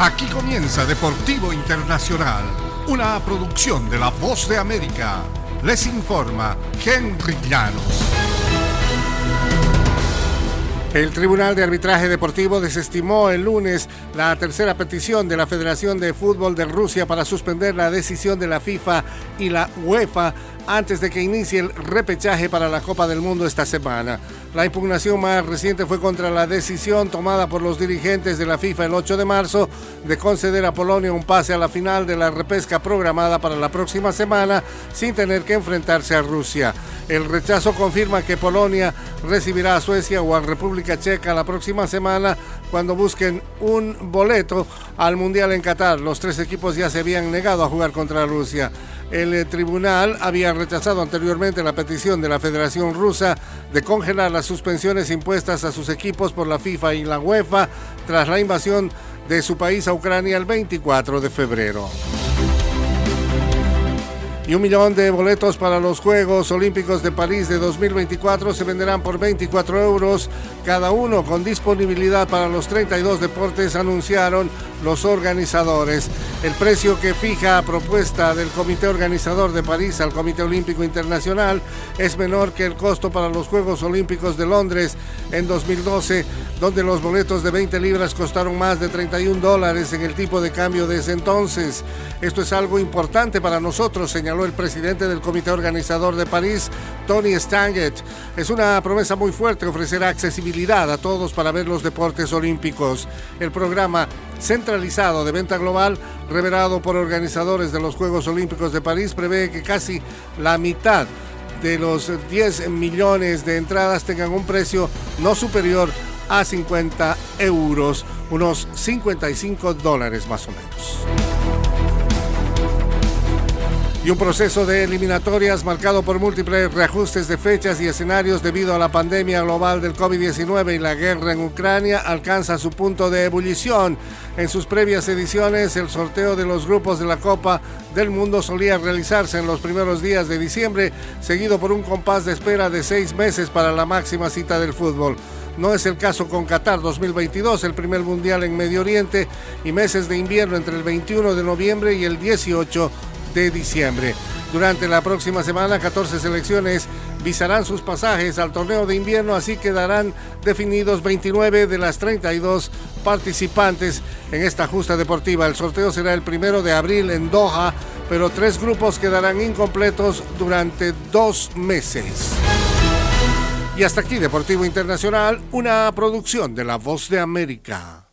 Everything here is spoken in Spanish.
Aquí comienza Deportivo Internacional, una producción de La Voz de América. Les informa Henry Llanos. El Tribunal de Arbitraje Deportivo desestimó el lunes la tercera petición de la Federación de Fútbol de Rusia para suspender la decisión de la FIFA y la UEFA antes de que inicie el repechaje para la Copa del Mundo esta semana. La impugnación más reciente fue contra la decisión tomada por los dirigentes de la FIFA el 8 de marzo de conceder a Polonia un pase a la final de la repesca programada para la próxima semana sin tener que enfrentarse a Rusia. El rechazo confirma que Polonia recibirá a Suecia o a República Checa la próxima semana cuando busquen un boleto al Mundial en Qatar. Los tres equipos ya se habían negado a jugar contra Rusia. El eh, tribunal había rechazado anteriormente la petición de la Federación Rusa de congelar las suspensiones impuestas a sus equipos por la FIFA y la UEFA tras la invasión de su país a Ucrania el 24 de febrero y un millón de boletos para los Juegos Olímpicos de París de 2024 se venderán por 24 euros cada uno con disponibilidad para los 32 deportes, anunciaron los organizadores. El precio que fija a propuesta del Comité Organizador de París al Comité Olímpico Internacional es menor que el costo para los Juegos Olímpicos de Londres en 2012, donde los boletos de 20 libras costaron más de 31 dólares en el tipo de cambio de entonces. Esto es algo importante para nosotros, señaló el presidente del Comité Organizador de París, Tony Stanget. Es una promesa muy fuerte ofrecer accesibilidad a todos para ver los deportes olímpicos. El programa centralizado de venta global, revelado por organizadores de los Juegos Olímpicos de París, prevé que casi la mitad de los 10 millones de entradas tengan un precio no superior a 50 euros, unos 55 dólares más o menos y un proceso de eliminatorias marcado por múltiples reajustes de fechas y escenarios debido a la pandemia global del COVID-19 y la guerra en Ucrania alcanza su punto de ebullición. En sus previas ediciones, el sorteo de los grupos de la Copa del Mundo solía realizarse en los primeros días de diciembre, seguido por un compás de espera de seis meses para la máxima cita del fútbol. No es el caso con Qatar 2022, el primer mundial en Medio Oriente, y meses de invierno entre el 21 de noviembre y el 18 de diciembre. Durante la próxima semana, 14 selecciones visarán sus pasajes al torneo de invierno, así quedarán definidos 29 de las 32 participantes en esta justa deportiva. El sorteo será el primero de abril en Doha, pero tres grupos quedarán incompletos durante dos meses. Y hasta aquí Deportivo Internacional, una producción de La Voz de América.